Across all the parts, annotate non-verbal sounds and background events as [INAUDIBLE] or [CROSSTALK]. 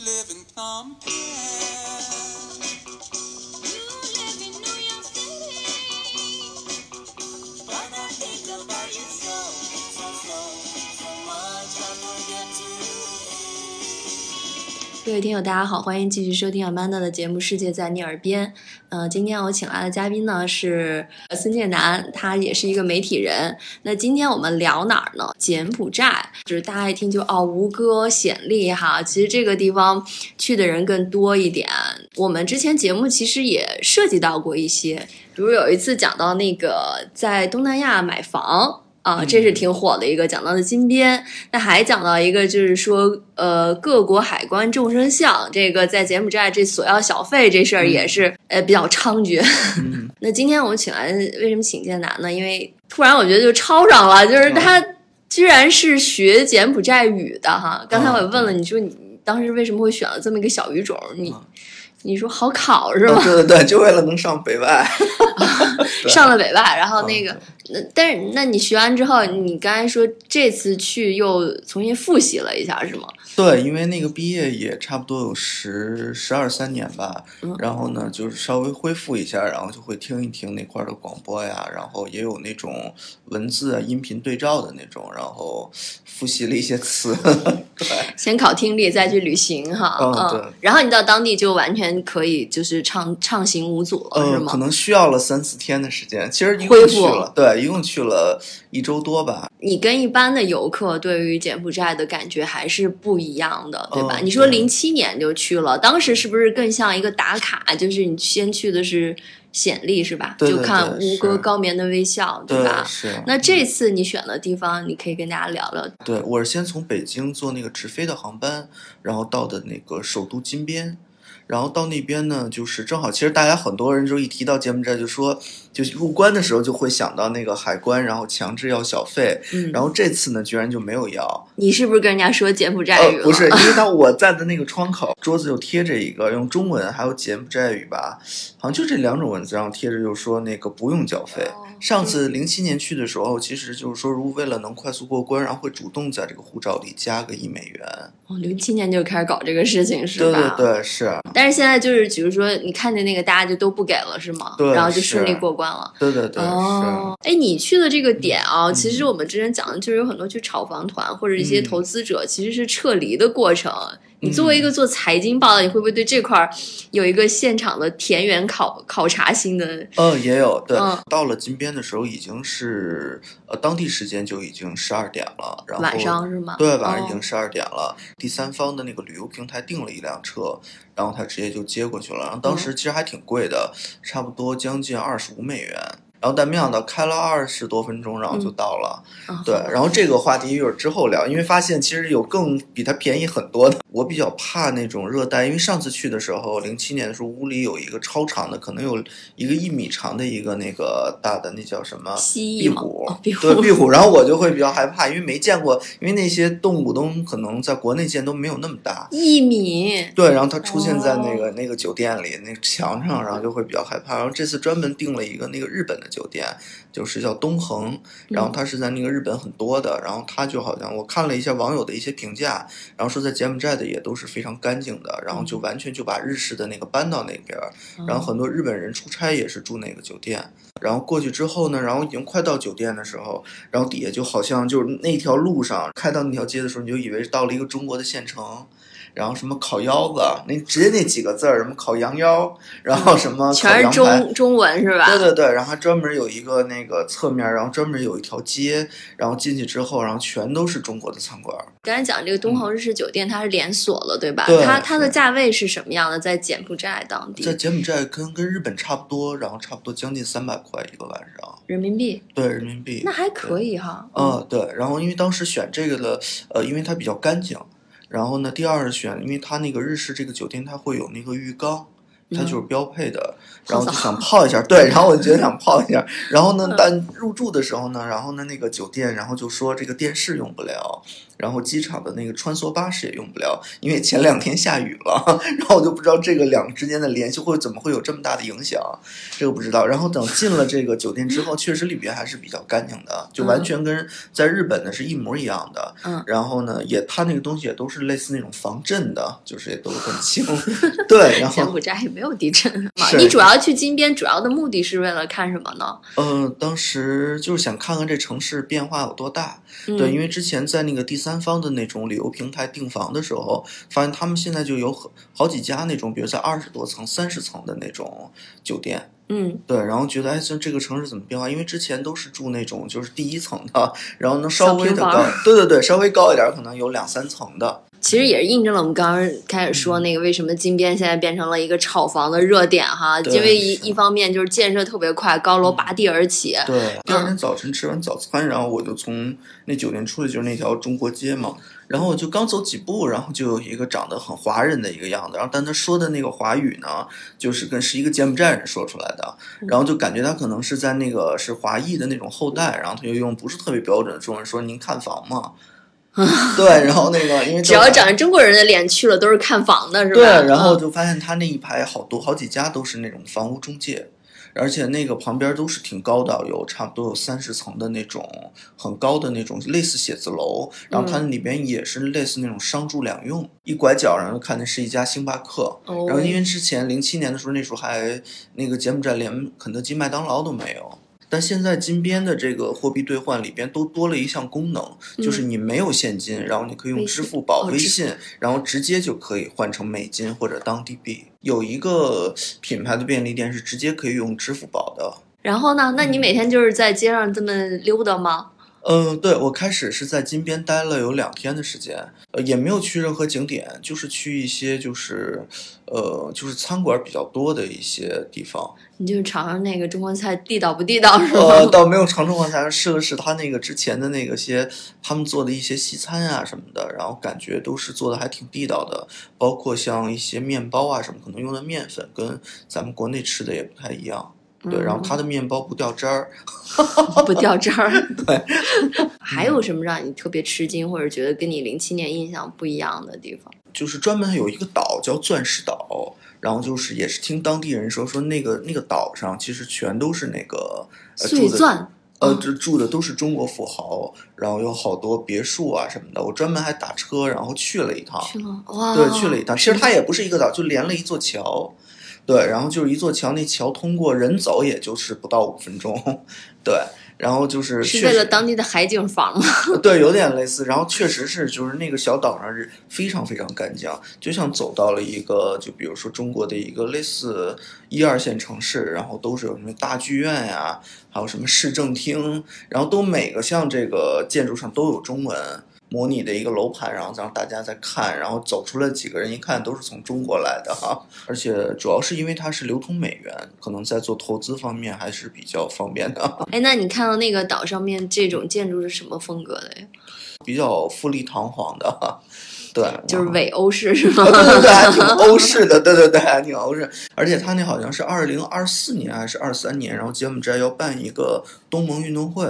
live in Pompeii 各位听友，大家好，欢迎继续收听 Amanda 的节目《世界在你耳边》。呃，今天我请来的嘉宾呢是孙建南，他也是一个媒体人。那今天我们聊哪儿呢？柬埔寨，就是大家一听就哦，吴哥、暹粒哈，其实这个地方去的人更多一点。我们之前节目其实也涉及到过一些，比如有一次讲到那个在东南亚买房。啊，这是挺火的一个讲到的金边，那还讲到一个就是说，呃，各国海关众生相，这个在柬埔寨这索要小费这事儿也是、呃比较猖獗。[LAUGHS] 那今天我们请来，为什么请建南呢？因为突然我觉得就抄上了，就是他居然是学柬埔寨语的哈。刚才我也问了，你说你当时为什么会选了这么一个小语种？你嗯你说好考是吧？哦对对对，就为了能上北外。[LAUGHS] [LAUGHS] 对上了北外，然后那个嗯，那但是那你学完之后，你刚才说这次去又重新复习了一下是吗？对，因为那个毕业也差不多有十十二三年吧，嗯然后呢，就是稍微恢复一下，然后就会听一听那块儿的广播呀，然后也有那种文字啊、音频对照的那种，然后复习了一些词。[LAUGHS] 对，先考听力，再去旅行哈。嗯对然后你到当地就完全可以就是畅畅行无阻了，是呃，吗可？能需要了三四天的时间，其实一共去了，对，一共去了一周多吧。你跟一般的游客对于柬埔寨的感觉还是不一样的，对吧？嗯你说零七年就去了，当时是不是更像一个打卡？就是你先去的是显利是吧？对对就看对吴哥高棉的微笑，对吧？是。那这次你选的地方，你可以跟大家聊聊。对，我是先从北京坐那个直飞的航班，然后到的那个首都金边，然后到那边呢，就是正好，其实大家很多人就一提到柬埔寨，就说就是入关的时候就会想到那个海关，然后强制要小费，嗯，然后这次呢居然就没有要，你是不是跟人家说柬埔寨语不是，因为他 [LAUGHS] 我在的那个窗口，桌子就贴着一个用中文还有柬埔寨语吧，好像就这两种文字，然后贴着就说那个不用缴费。哦上次零七年去的时候，其实就是说，如果为了能快速过关，然后会主动在这个护照里加个一美元。哦，零七年就开始搞这个事情是对吧？对对，是，但是现在就是，比如说你看见那个，大家就都不给了，是吗？对然后就顺利过关了。对对对，哦，哎，你去的这个点啊，嗯其实我们之前讲的就是有很多去炒房团或者一些嗯投资者，其实是撤离的过程。你作为一个做财经报道，你会不会对这块儿有一个现场的田园考考察性的？是。嗯，也有对。嗯到了金边的时候，已经是呃当地时间就已经十二点了，然后晚上是吗？对，晚上已哦经十二点了。第三方的那个旅游平台订了一辆车，然后他直接就接过去了。然后当嗯时其实还挺贵的，差不多将近二十五美元。然后但没想到开了二十多分钟，然后就到了。嗯对，然后这个话题一会儿之后聊，因为发现其实有更比它便宜很多的。我比较怕那种热带，因为上次去的时候，零七年的时候，屋里有一个超长的，可能有一个一米长的一个那个大的那叫什么蜥蜴吗？壁虎哦，壁虎对壁虎，然后我就会比较害怕，因为没见过，因为那些动物都可能在国内见都没有那么大。一米，对，然后它出现在那哦个、那个酒店里，那个墙上，然后就会比较害怕。然后这次专门订了一个那个日本的酒店，就是叫东恒，然后它是在那个日本很多的，然后它就好像我看了一下网友的一些评价，然后说在柬埔寨的也都是非常干净的，然后就完全就把日式的那个搬到那边儿，然后很多日本人出差也是住那个酒店。然后过去之后呢，然后已经快到酒店的时候，然后底下就好像就是那条路上开到那条街的时候，你就以为到了一个中国的县城。然后什么烤腰子，那直接那几个字儿，什么烤羊腰，然后什么全是，中中文是吧？对对对，然后还专门有一个那个侧面，然后专门有一条街，然后进去之后，然后全都是中国的餐馆。刚才讲这个东恒日式酒店，它是连锁了，对吧？对它它的价位是什么样的？在柬埔寨当地在柬埔寨跟跟日本差不多，然后差不多将近三百块一个晚上，人民币，对人民币。那还可以哈。嗯，对，然后因为当时选这个的，呃，因为它比较干净，然后呢，第二选，因为它那个日式这个酒店它会有那个浴缸，它就是标配的。然后就想泡一下，对，然后我就觉得想泡一下，[LAUGHS] 然后呢嗯，但入住的时候呢，然后呢，那个酒店，然后就说这个电视用不了，然后机场的那个穿梭巴士也用不了，因为前两天下雨了，[LAUGHS] 然后我就不知道这个两个之间的联系会怎么会有这么大的影响，这个不知道。然后等进了这个酒店之后，确实里边还是比较干净的，就完全跟在日本的是一模一样的。嗯然后呢，也它那个东西也都是类似那种防震的，就是也都很轻，[LAUGHS] 对，然后柬埔寨也没有地震 [LAUGHS] 你主要去金边，主要的目的是为了看什么呢？呃，当时就是想看看这城市变化有多大。嗯、对，因为之前在那个第三方的那种旅游平台订房的时候，发现他们现在就有很好几家那种，比如在二十多层、三十层的那种酒店。嗯对，然后觉得哎，这这个城市怎么变化？因为之前都是住那种就是第一层的，然后能稍微的高对对对，稍微高一点，可能有两三层的。其实也是印证了我们刚刚开始说那个为什么金边现在变成了一个炒房的热点哈，因为一一方面就是建设特别快，高楼拔地而起，对，第二天早晨吃完早餐，然后我就从那酒店出来，就是那条中国街嘛。然后我就刚走几步，然后就有一个长得很华人的一个样子，然后但他说的那个华语呢，就是跟是一个柬埔寨人说出来的，然后就感觉他可能是在那个是华裔的那种后代，然后他就用不是特别标准的中文说：“您看房吗？” [LAUGHS] 对，然后那个因为只要长着中国人的脸去了都是看房的，是吧？对，然后嗯就发现他那一排好多好几家都是那种房屋中介，而且那个旁边都是挺高的，有差不多有三十层的那种很高的那种类似写字楼，然后它里边也是类似那种商住两用。一拐角，然后看的是一家星巴克，哦然后因为之前零七年的时候，那时候还那个柬埔寨连肯德基、麦当劳都没有。但现在金边的这个货币兑换里边都多了一项功能，就是你没有现金，然后你可以用支付宝、微信，然后直接就可以换成美金或者当地币。有一个品牌的便利店是直接可以用支付宝的。然后呢？那嗯你每天就是在街上这么溜达吗？嗯，对，我开始是在金边待了有两天的时间，呃，也没有去任何景点，就是去一些就是，呃，就是餐馆比较多的一些地方。你就尝尝那个中国菜地道不地道是吗？呃，倒没有尝中国菜，试了试他那个之前的那个些他们做的一些西餐啊什么的，然后感觉都是做的还挺地道的，包括像一些面包啊什么，可能用的面粉跟咱们国内吃的也不太一样。对，然后它的面包不掉渣儿，[LAUGHS] 不掉渣儿。[LAUGHS] 对，还有什么让你特别吃惊，或者觉得跟你零七年印象不一样的地方？就是专门有一个岛叫钻石岛，然后就是也是听当地人说，说那个那个岛上其实全都是那个呃住的碎钻。呃，住的都是中国富豪，然后有好多别墅啊什么的。我专门还打车，然后去了一趟。去了哇！对，去了一趟。其实它也不是一个岛，就连了一座桥。对，然后就是一座桥，那桥通过人走也就是不到五分钟。对，然后就是是为了当地的海景房吗？对，有点类似。然后确实是，就是那个小岛上是非常非常干净，就像走到了一个，就比如说中国的一个类似一二线城市，然后都是有什么大剧院呀，还有什么市政厅，然后都每个像这个建筑上都有中文。模拟的一个楼盘，然后让大家在看，然后走出来几个人，一看都是从中国来的哈，而且主要是因为它是流通美元，可能在做投资方面还是比较方便的。[LAUGHS] 哎，那你看到那个岛上面这种建筑是什么风格的呀？比较富丽堂皇的，对，就是伪欧式是吗？啊 [LAUGHS] 对对对，还挺欧式的，对对对，还挺欧式。而且他那好像是二零二四年还是二三年，然后柬埔寨要办一个东盟运动会，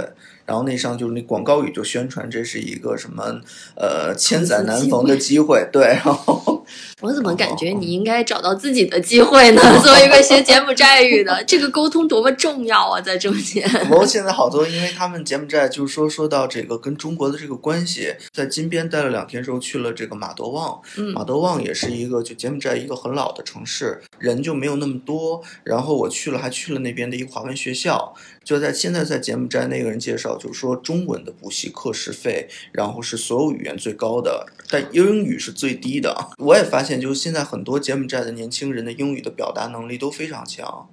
然后那上就是那广告语就宣传这是一个什么呃千载难逢的机会，对，然后我怎么感觉你应该找到自己的机会呢？[LAUGHS] 作为一个学柬埔寨语的，[LAUGHS] 这个沟通多么重要啊，在中间。不过现在好多，因为他们柬埔寨就是说说到这个跟中国的这个关系，在金边待了两天之后，去了这个马德旺，嗯马德旺也是一个就柬埔寨一个很老的城市，人就没有那么多。然后我去了，还去了那边的一个华文学校，就在现在在柬埔寨那个人介绍，就是说中文的补习课时费，然后是所有语言最高的，但英语是最低的。我也发现，就是现在很多柬埔寨的年轻人的英语的表达能力都非常强。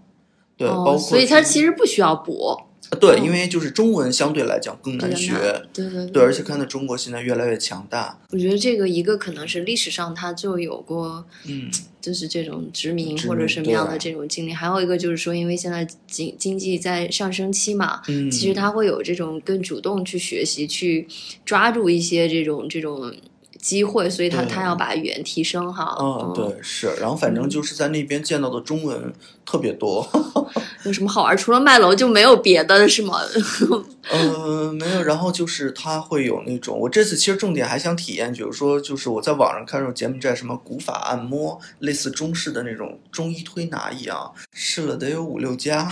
对，包括哦，所以他其实不需要补，对，嗯因为就是中文相对来讲更难学，对对对，而且看到中国现在越来越强大，我觉得这个一个可能是历史上它就有过，嗯，就是这种殖民或者什么样的这种经历，还有一个就是说，因为现在经经济在上升期嘛，嗯其实他会有这种更主动去学习，去抓住一些这种这种机会，所以他他要把语言提升哈。嗯，对，是。然后反正就是在那边见到的中文特别多。[LAUGHS] 有什么好玩？除了卖楼就没有别的是吗？[LAUGHS] 呃，没有。然后就是他会有那种，我这次其实重点还想体验，比如说就是我在网上看那种柬埔寨什么古法按摩，类似中式的那种中医推拿一样，试了得有五六家，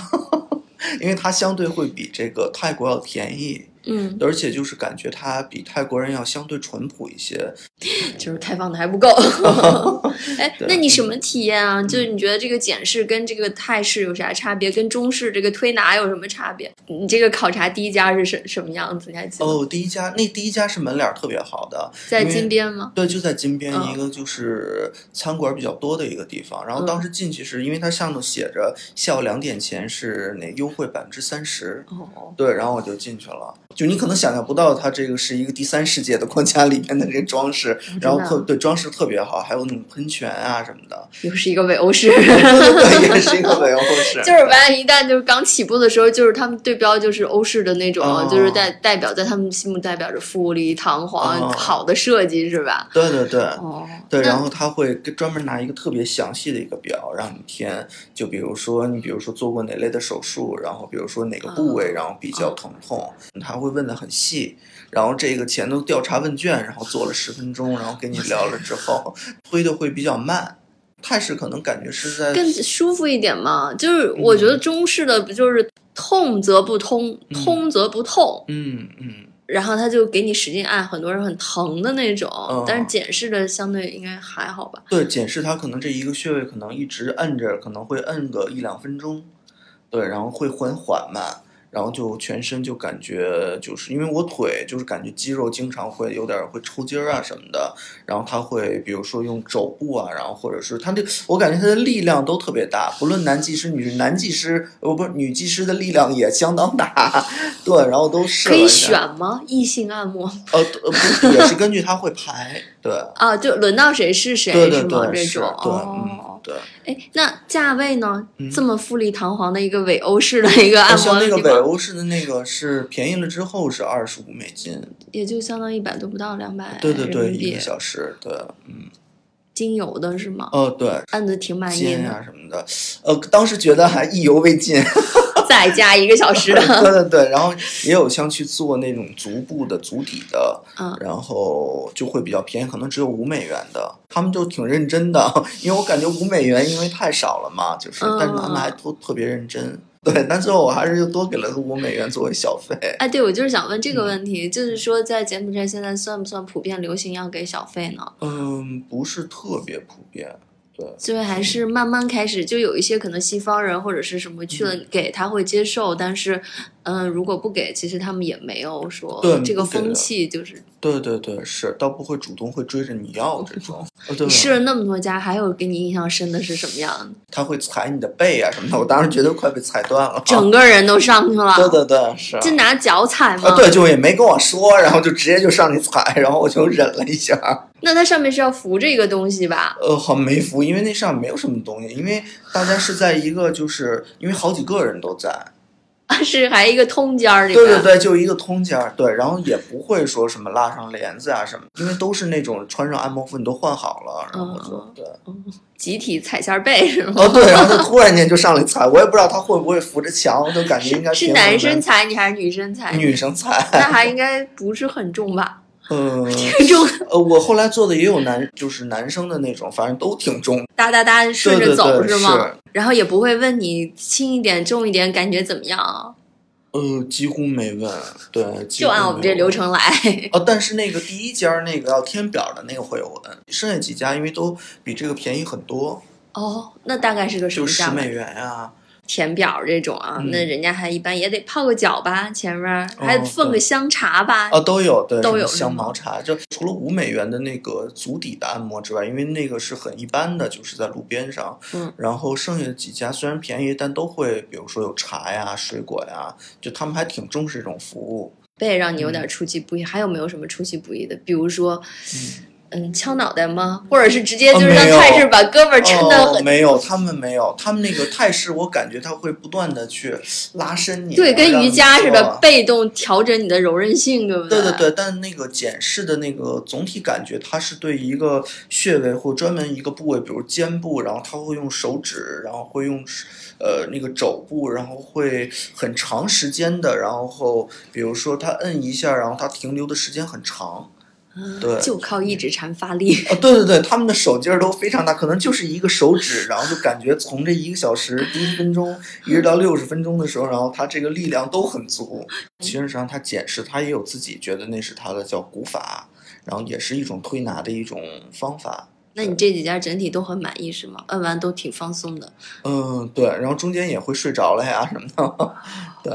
[LAUGHS] 因为它相对会比这个泰国要便宜。嗯，而且就是感觉他比泰国人要相对淳朴一些，[LAUGHS] 就是开放的还不够。[LAUGHS] 哎，对那你什么体验啊？就是你觉得这个简式跟这个泰式有啥差别？跟中式这个推拿有什么差别？你这个考察第一家是什什么样子？你还记得？哦，第一家那第一家是门脸儿特别好的，在金边吗？对，就在金边嗯一个就是餐馆比较多的一个地方。然后当时进去是因为它上头写着下午两点前是那优惠百分之三十，哦，对，然后我就进去了。就你可能想象不到，它这个是一个第三世界的框架里面的这个装饰，然后特对装饰特别好，还有那种喷泉啊什么的。又是一个伪欧式。对对对，也是一个伪欧式。[LAUGHS] 就是完了，一旦就是刚起步的时候，就是他们对标就是欧式的那种，哦就是代代表在他们心目代表着富丽堂皇、哦好的设计，是吧？对对对。哦，对，然后他会跟专门拿一个特别详细的一个表让你填，就比如说你比如说做过哪类的手术，然后比如说哪个部位，然后比较疼痛，他会问的很细。然后这个前头调查问卷，然后做了十分钟，然后跟你聊了之后，推的会比较慢。泰式可能感觉是在更舒服一点嘛。就是我觉得中式的不就是痛则不通，嗯通则不痛，嗯嗯然后他就给你使劲按，很多人很疼的那种。哦但是简式的相对应该还好吧？对，简式它可能这一个穴位可能一直摁着，可能会摁个一两分钟，对，然后会很缓慢，然后就全身就感觉就是因为我腿就是感觉肌肉经常会有点会抽筋儿啊什么的，然后他会比如说用肘部啊，然后或者是他这我感觉他的力量都特别大，不论男技师女男技师呃不是女技师的力量也相当大，对，然后都是可以选吗？异性按摩呃呃不也是根据他会排，对。啊，就轮到谁是谁对对是吗？这种对。对。哎，那价位呢？嗯这么富丽堂皇的一个伪欧式的一个按摩像那个北的地方，欧式的那个是便宜了之后是二十五美金，也就相当于一百多不到两百对对对，一个小时，对，嗯，精油的是吗？哦对，按的挺满意肩的，啊什么的，呃，当时觉得还意犹未尽，再加一个小时。[LAUGHS] 对对对，然后也有像去做那种足部的足底的，嗯然后就会比较便宜，可能只有五美元的，他们就挺认真的，[LAUGHS] 因为我感觉五美元因为太少了嘛，就是，但是他们还都特别认真。对，但最后我还是又多给了个五美元作为小费。[LAUGHS] 哎，对，我就是想问这嗯个问题，就是说在柬埔寨现在算不算普遍流行要给小费呢？嗯，不是特别普遍。对，所以还是慢慢开始，就有一些可能西方人或者是什么去了嗯。给他会接受，但是，嗯，如果不给，其实他们也没有说对这个风气就是对对对，是，倒不会主动会追着你要这种。你，试了那么多家，还有给你印象深的是什么样的？他会踩你的背啊什么的，我当时觉得快被踩断了。整个人都上去了，[LAUGHS] 对对对，是。就拿脚踩吗？啊，对，就也没跟我说，然后就直接就上去踩，然后我就忍了一下。那它上面是要扶着一个东西吧？呃，好没扶，因为那上面没有什么东西，因为大家是在一个，就是因为好几个人都在，[LAUGHS] 是还一个通间儿里边。对对对，就一个通间儿，对，然后也不会说什么拉上帘子啊什么，因为都是那种穿上按摩服你都换好了，然后就嗯对，集体踩下背是吗？哦对，然后他突然间就上来踩，我也不知道他会不会扶着墙，就感觉应该是男生踩你还是女生踩？女生踩，那还应该不是很重吧？嗯。[LAUGHS] 挺重，呃，我后来做的也有男，就是男生的那种，反正都挺重，哒哒哒顺着走是吗？然后也不会问你轻一点、重一点，感觉怎么样啊？呃，几乎没问，对，就按我们这流。程来。哦，但是那个第一家那个要填表的那个会有问，剩下几家因为都比这个便宜很多，哦，那大概是个什么价就？十美元呀、填表这种啊，嗯那人家还一般也得泡个脚吧，前面儿还哦奉个香茶吧。哦，都有，对，都有香茅茶。就除了五美元的那个足底的按摩之外，因为那个是很一般的，就是在路边上。嗯。然后剩下的几家虽然便宜，但都会，比如说有茶呀、水果呀，就他们还挺重视这种服务。背让你有嗯点出其不意，还有没有什么出其不意的？比如说，嗯敲脑袋吗？或者是直接就是让泰式把胳膊抻得哦，很？没有，他们没有，他们那个泰式，我感觉他会不断的去拉伸你，对，跟瑜伽似的，被动调整你的柔韧性，对不对对对对，但那个简式的那个总体感觉，它是对一个穴位或专门一个部位，比如肩部，然后他会用手指，然后会用呃那个肘部，然后会很长时间的，然后比如说他摁一下，然后它停留的时间很长。对就靠一指禅发力。啊，对对对，他们的手劲儿都非常大，可能就是一个手指，然后就感觉从这一个小时第一分钟一直到六十分钟的时候，然后他这个力量都很足。其实上他解释，他也有自己觉得那是他的叫古法，然后也是一种推拿的一种方法。那你这几家整体都很满意是吗？摁完都挺放松的。嗯，对，然后中间也会睡着了呀什么的，[LAUGHS] 对，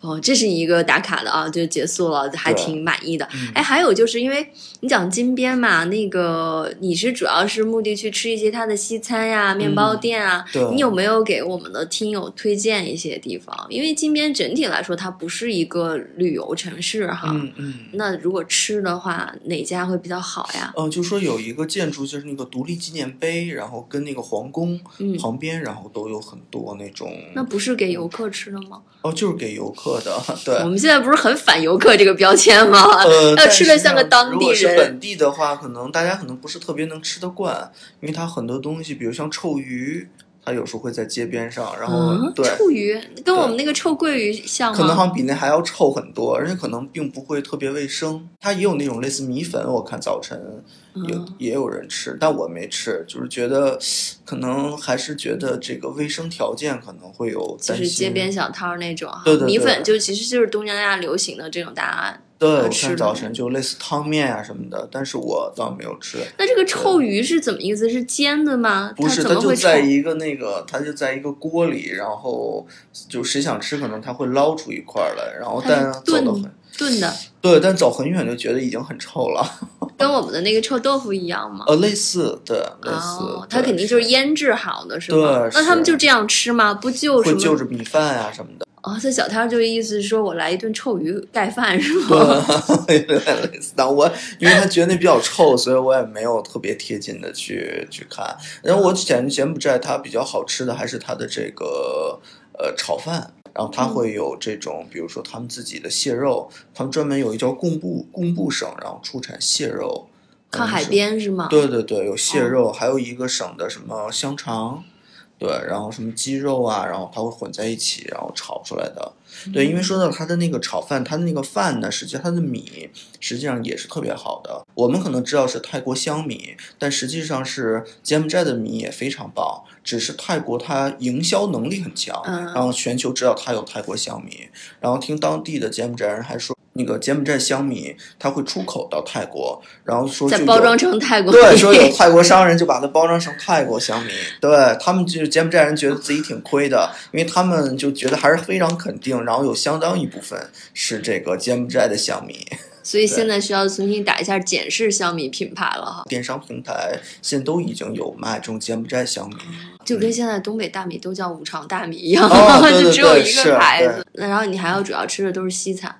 哦，这是一个打卡的啊，就结束了，还挺满意的。嗯哎，还有就是因为你讲金边嘛，那个你是主要是目的去吃一些它的西餐呀、面包店啊，嗯对你有没有给我们的听友推荐一些地方？因为金边整体来说它不是一个旅游城市哈。嗯嗯。那如果吃的话，哪家会比较好呀？嗯，就说有一个建筑，就是那个独立纪念碑，然后跟那个皇宫嗯旁边，然后都有很多那种，那不是给游客吃的吗？哦，就是给游客的，[LAUGHS] 对。我们现在不是很反游客这个标签吗？呃，[LAUGHS] 要吃的像个当地人如果是人本地的话，可能大家可能不是特别能吃得惯，因为它很多东西，比如像臭鱼，它有时候会在街边上，然后、嗯，对，臭鱼跟我们那个臭鳜鱼像吗？可能好像比那还要臭很多，而且可能并不会特别卫生。它也有那种类似米粉，我看早晨也、嗯也有人吃，但我没吃，就是觉得可能还是觉得这个卫生条件可能会有就是。街边小摊儿那种哈，对对对米粉就其实就是东南亚流行的这种答案。对，我看早晨就类似汤面啊什么的，但是我倒没有吃。那这个臭鱼是怎么意思？是煎的吗？不是，它就在一个那个，它就在一个锅里，然后就谁想吃，可能他会捞出一块儿来，然后但走得很炖的，对，但走很远就觉得已经很臭了。跟我们的那个臭豆腐一样吗？呃，类似，对，类似，哦，它肯定就是腌制好的，是吧？对那他们就这样吃吗？不就什么？会就着米饭啊什么的。哦，这小摊儿就意思是说我来一顿臭鱼盖饭是吗？对，[LAUGHS] 有点类似。但我因为他觉得那比较臭，所以我也没有特别贴近的去去看。然后我柬柬埔寨它比较好吃的还是它的这个呃炒饭。然后它嗯会有这种，比如说他们自己的蟹肉，他们专门有一叫贡布贡布省，然后出产蟹肉，靠海边是吗？对对对，有蟹哦肉，还有一个省的什么香肠，对，然后什么鸡肉啊，然后它会混在一起，然后炒出来的。对，因为说到它的那个炒饭，它的那个饭呢，实际上它的米实际上也是特别好的。我们可能知道是泰国香米，但实际上是柬埔寨的米也非常棒，只是泰国它营销能力很强，嗯然后全球知道它有泰国香米，然后听当地的柬埔寨人还说。那个柬埔寨香米，它会出口到泰国，然后说再包装成泰国对，说有 [LAUGHS] 泰国商人就把它包装成泰国香米，对他们就是柬埔寨人觉得自己挺亏的，因为他们就觉得还是非常肯定，然后有相当一部分是这个柬埔寨的香米。[LAUGHS] 所以现在需要重新打一下简式香米品牌了哈，电商平台现在都已经有卖这种柬埔寨香米，就跟现在东北大米都叫五常大米一样，哦 [LAUGHS] 对对就只有一个牌子。那然后你还要主要吃的都是西餐，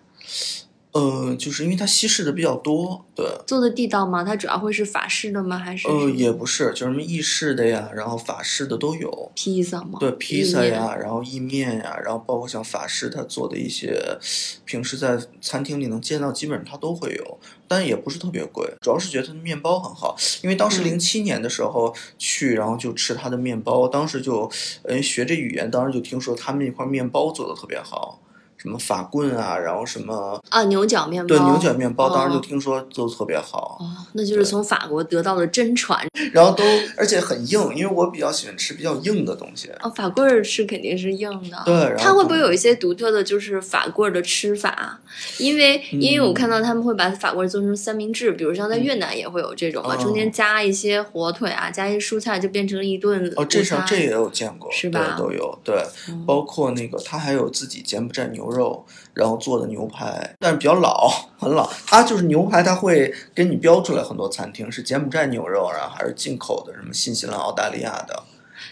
呃，就是因为它西式的比较多，对，做的地道吗？它主要会是法式的吗？还是呃，也不是，就是什么意式的呀，然后法式的都有。披萨吗？对，披萨呀，然后意面呀，然后包括像法式他做的一些，平时在餐厅里能见到，基本上它都会有，但也不是特别贵，主要是觉得它的面包很好，因为当时嗯零七年的时候去，然后就吃它的面包，当时就，呃，学这语言，当时就听说他们那块面包做的特别好。什么法棍啊，然后什么啊，牛角面包，对牛角面包，当时就哦听说做的特别好，哦，那就是从法国得到的真传 [LAUGHS] 然后都而且很硬，因为我比较喜欢吃比较硬的东西。哦，法棍儿是肯定是硬的，对然后它会不会有一些独特的，就是法棍儿的吃法？因为因为我看到他们会把法棍儿做成三明治，比如像在越南也会有这种嘛，嗯中间加一些火腿啊，加一些蔬菜，就变成了一顿哦，这上这也有见过，是吧，都有，对，嗯包括那个他还有自己柬埔寨牛肉，然后做的牛排，但是比较老，很老。它就是牛排，它会给你标出来很多餐厅是柬埔寨牛肉，然后还是进口的，什么新西兰、澳大利亚的。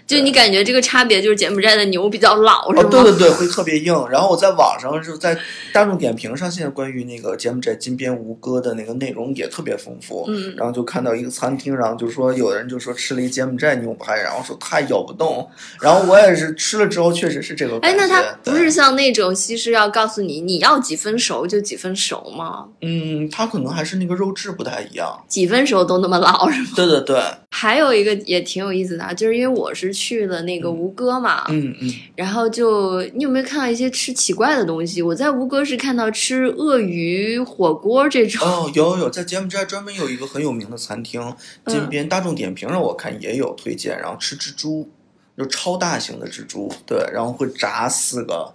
就你感觉这个差别就是柬埔寨的牛比较老，是哦，吗？对对对，会特别硬。然后我在网上就在大众点评上，现在关于那个柬埔寨金边吴哥的那个内容也特别丰富。嗯然后就看到一个餐厅，然后就说有人就说吃了一柬埔寨牛排，然后说太咬不动。然后我也是吃了之后，确实是这个感哎，那它不是像那种西施要告诉你你要几分熟就几分熟吗？嗯，它可能还是那个肉质不太一样。几分熟都那么老是吗？对对对，还有一个也挺有意思的啊，就是因为我是去了那个吴哥嘛，嗯嗯，然后就你有没有看到一些吃奇怪的东西？我在吴哥是看到吃鳄鱼火锅这种，哦，有有有，在柬埔寨专门有一个很有名的餐厅，嗯金边大众点评上我看也有推荐，然后吃蜘蛛，就超大型的蜘蛛，对，然后会炸四个。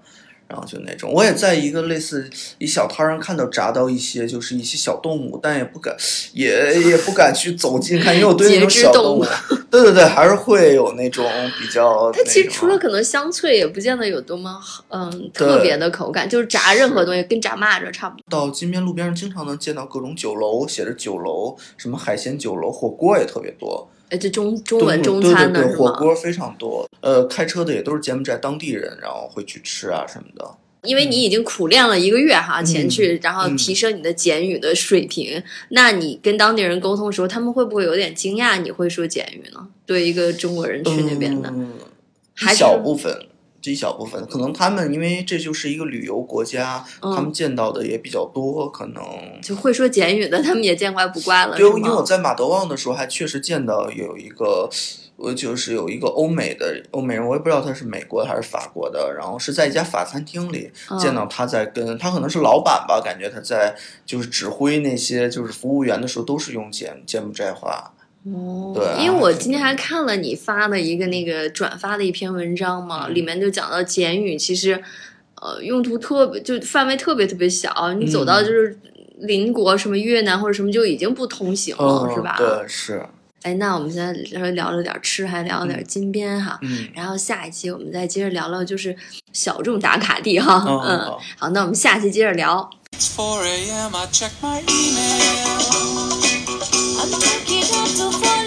然后就那种，我也在一个类似一小摊上看到炸到一些，就是一些小动物，但也不敢，也也不敢去走近看，因为我对那种小动物，对对对，还是会有那种比较。它其实除了可能香脆，也不见得有多么嗯特别的口感，就是炸任何东西跟炸蚂蚱差不多。到金边路边上，经常能见到各种酒楼，写着酒楼，什么海鲜酒楼，火锅也特别多。哎，这中中文中餐的对对，是吗？火锅非常多。呃，开车的也都是柬埔寨当地人，然后会去吃啊什么的。因为你已经苦练了一个月哈，前去，然后嗯提升你的简语的水平。那你跟当地人沟通的时候，他们会不会有点惊讶你会说简语呢？对一个中国人去那边的，嗯，还小部分，这一小部分，可能他们因为这就是一个旅游国家，嗯他们见到的也比较多，可能。就会说简语的，他们也见怪不怪了，对，因为我在马德旺的时候，还确实见到有一个，我就是有一个欧美的欧美人，我也不知道他是美国还是法国的，然后是在一家法餐厅里嗯见到他在跟他可能是老板吧，感觉他在就是指挥那些就是服务员的时候都是用柬柬埔寨话。哦，对啊因为我今天还看了你发的一个那个转发的一篇文章嘛，嗯里面就讲到简语其实，呃，用途特别就范围特别特别小，你走到嗯就是邻国什么越南或者什么就已经不通行了，嗯，是吧？对，是，哎，那我们现在聊聊了点吃，还聊了点金边哈。嗯然后下一期我们再接着聊聊就是小众打卡地哈，嗯好，那我们下期接着聊。It's 4 a.m. I check my email. I'm looking up to find